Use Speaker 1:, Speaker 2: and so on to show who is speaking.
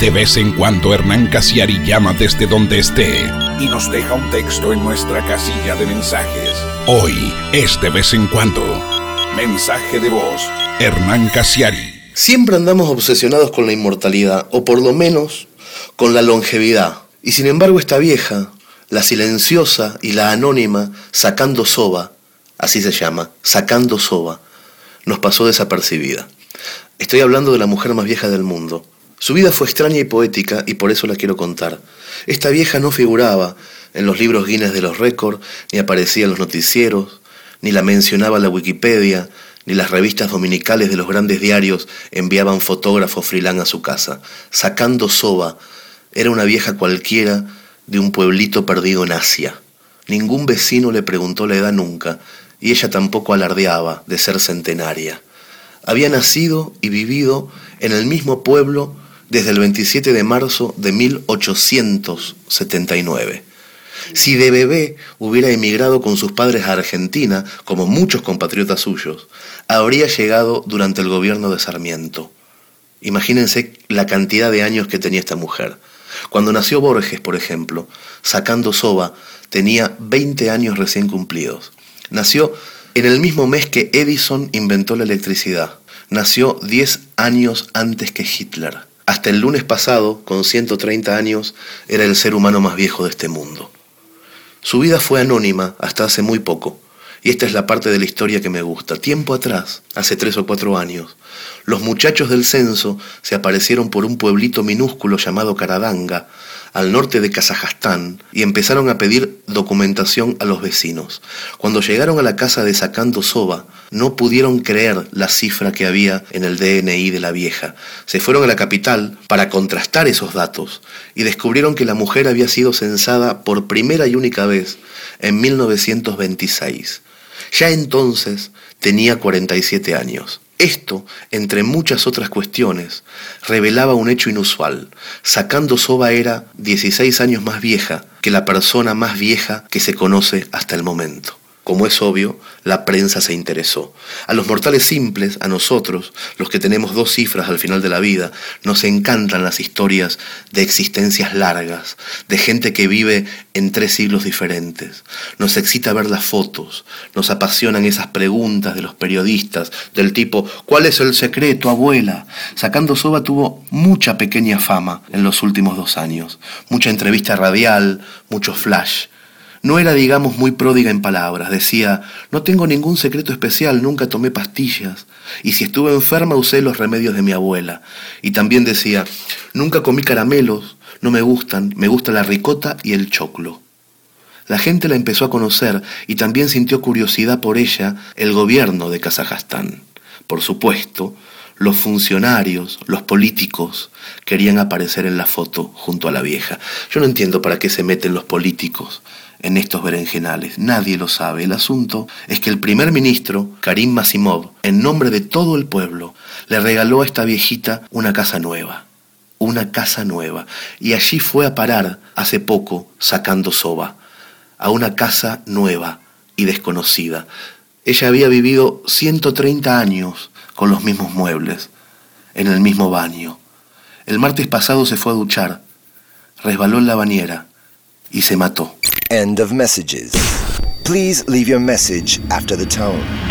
Speaker 1: De vez en cuando Hernán Casiari llama desde donde esté y nos deja un texto en nuestra casilla de mensajes. Hoy es de vez en cuando. Mensaje de voz. Hernán Casiari.
Speaker 2: Siempre andamos obsesionados con la inmortalidad, o por lo menos con la longevidad. Y sin embargo esta vieja, la silenciosa y la anónima, sacando soba, así se llama, sacando soba, nos pasó desapercibida. Estoy hablando de la mujer más vieja del mundo. Su vida fue extraña y poética y por eso la quiero contar. Esta vieja no figuraba en los libros Guinness de los récords, ni aparecía en los noticieros, ni la mencionaba la Wikipedia, ni las revistas dominicales de los grandes diarios enviaban fotógrafos freelance a su casa. Sacando soba, era una vieja cualquiera de un pueblito perdido en Asia. Ningún vecino le preguntó la edad nunca, y ella tampoco alardeaba de ser centenaria había nacido y vivido en el mismo pueblo desde el 27 de marzo de 1879. Si de bebé hubiera emigrado con sus padres a Argentina, como muchos compatriotas suyos, habría llegado durante el gobierno de Sarmiento. Imagínense la cantidad de años que tenía esta mujer. Cuando nació Borges, por ejemplo, sacando soba, tenía 20 años recién cumplidos. Nació en el mismo mes que Edison inventó la electricidad. Nació 10 años antes que Hitler. Hasta el lunes pasado, con 130 años, era el ser humano más viejo de este mundo. Su vida fue anónima hasta hace muy poco, y esta es la parte de la historia que me gusta. Tiempo atrás, hace tres o cuatro años, los muchachos del censo se aparecieron por un pueblito minúsculo llamado Karadanga, al norte de Kazajstán y empezaron a pedir documentación a los vecinos. Cuando llegaron a la casa de Sacando Soba, no pudieron creer la cifra que había en el DNI de la vieja. Se fueron a la capital para contrastar esos datos y descubrieron que la mujer había sido censada por primera y única vez en 1926. Ya entonces tenía 47 años. Esto, entre muchas otras cuestiones, revelaba un hecho inusual. Sacando Soba era 16 años más vieja que la persona más vieja que se conoce hasta el momento. Como es obvio, la prensa se interesó. A los mortales simples, a nosotros, los que tenemos dos cifras al final de la vida, nos encantan las historias de existencias largas, de gente que vive en tres siglos diferentes. Nos excita ver las fotos, nos apasionan esas preguntas de los periodistas, del tipo, ¿cuál es el secreto, abuela? Sacando Soba tuvo mucha pequeña fama en los últimos dos años, mucha entrevista radial, mucho flash. No era, digamos, muy pródiga en palabras. Decía, no tengo ningún secreto especial, nunca tomé pastillas. Y si estuve enferma usé los remedios de mi abuela. Y también decía, nunca comí caramelos, no me gustan, me gusta la ricota y el choclo. La gente la empezó a conocer y también sintió curiosidad por ella el gobierno de Kazajstán. Por supuesto, los funcionarios, los políticos, querían aparecer en la foto junto a la vieja. Yo no entiendo para qué se meten los políticos en estos berenjenales. Nadie lo sabe. El asunto es que el primer ministro, Karim Masimov, en nombre de todo el pueblo, le regaló a esta viejita una casa nueva. Una casa nueva. Y allí fue a parar hace poco, sacando soba, a una casa nueva y desconocida. Ella había vivido 130 años con los mismos muebles, en el mismo baño. El martes pasado se fue a duchar, resbaló en la bañera y se mató.
Speaker 3: End of messages. Please leave your message after the tone.